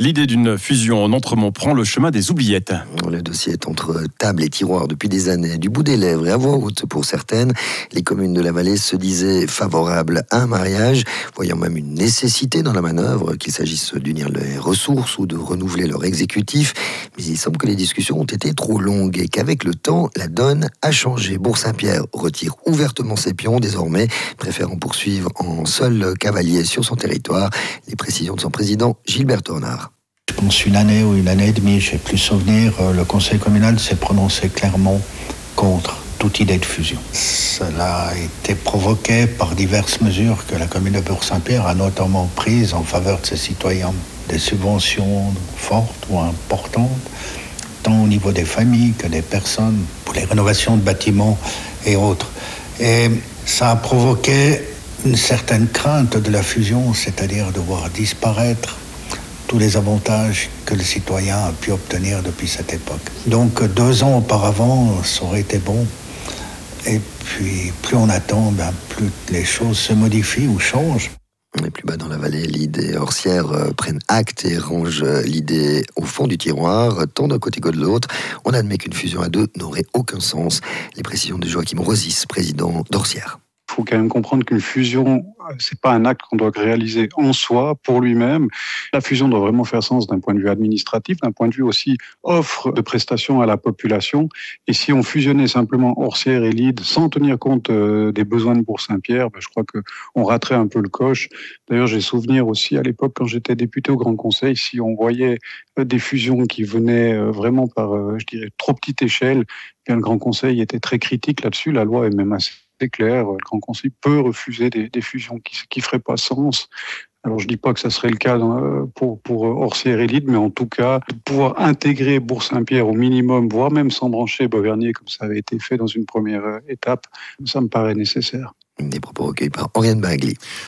L'idée d'une fusion en Entremont prend le chemin des oubliettes. Le dossier est entre table et tiroir depuis des années, du bout des lèvres et à voix haute pour certaines. Les communes de la vallée se disaient favorables à un mariage, voyant même une nécessité dans la manœuvre, qu'il s'agisse d'unir les ressources ou de renouveler leur exécutif. Mais il semble que les discussions ont été trop longues et qu'avec le temps, la donne a changé. Bourg-Saint-Pierre retire ouvertement ses pions désormais, préférant poursuivre en seul cavalier sur son territoire. Les précisions de son président, Gilbert Tornard. Pense une année ou une année et demie, j'ai plus souvenir, euh, le conseil communal s'est prononcé clairement contre toute idée de fusion. Cela a été provoqué par diverses mesures que la commune de Bourg-Saint-Pierre a notamment prises en faveur de ses citoyens. Des subventions fortes ou importantes, tant au niveau des familles que des personnes, pour les rénovations de bâtiments et autres. Et ça a provoqué une certaine crainte de la fusion, c'est-à-dire de voir disparaître tous les avantages que le citoyen a pu obtenir depuis cette époque. Donc deux ans auparavant, ça aurait été bon. Et puis plus on attend, ben, plus les choses se modifient ou changent. Et plus bas dans la vallée, l'idée Orsières euh, prennent acte et rangent euh, l'idée au fond du tiroir, tant d'un côté que de l'autre. On admet qu'une fusion à deux n'aurait aucun sens. Les précisions de Joachim Rosis, président d'Orsières faut quand même comprendre qu'une fusion, c'est pas un acte qu'on doit réaliser en soi, pour lui-même. La fusion doit vraiment faire sens d'un point de vue administratif, d'un point de vue aussi offre de prestations à la population. Et si on fusionnait simplement Orsières et Lide sans tenir compte euh, des besoins de Bourg-Saint-Pierre, ben, je crois qu'on raterait un peu le coche. D'ailleurs, j'ai souvenir aussi à l'époque quand j'étais député au Grand Conseil, si on voyait euh, des fusions qui venaient euh, vraiment par, je dirais, trop petite échelle, bien le Grand Conseil était très critique là-dessus. La loi est même assez c'est clair, le Grand Conseil peut refuser des, fusions qui ne feraient pas sens. Alors je ne dis pas que ça serait le cas pour, pour Orsières Élite, mais en tout cas, pouvoir intégrer Bourg-Saint-Pierre au minimum, voire même s'embrancher Beauvernier, comme ça avait été fait dans une première étape, ça me paraît nécessaire. Des propos recueillis par Oriane Bagli.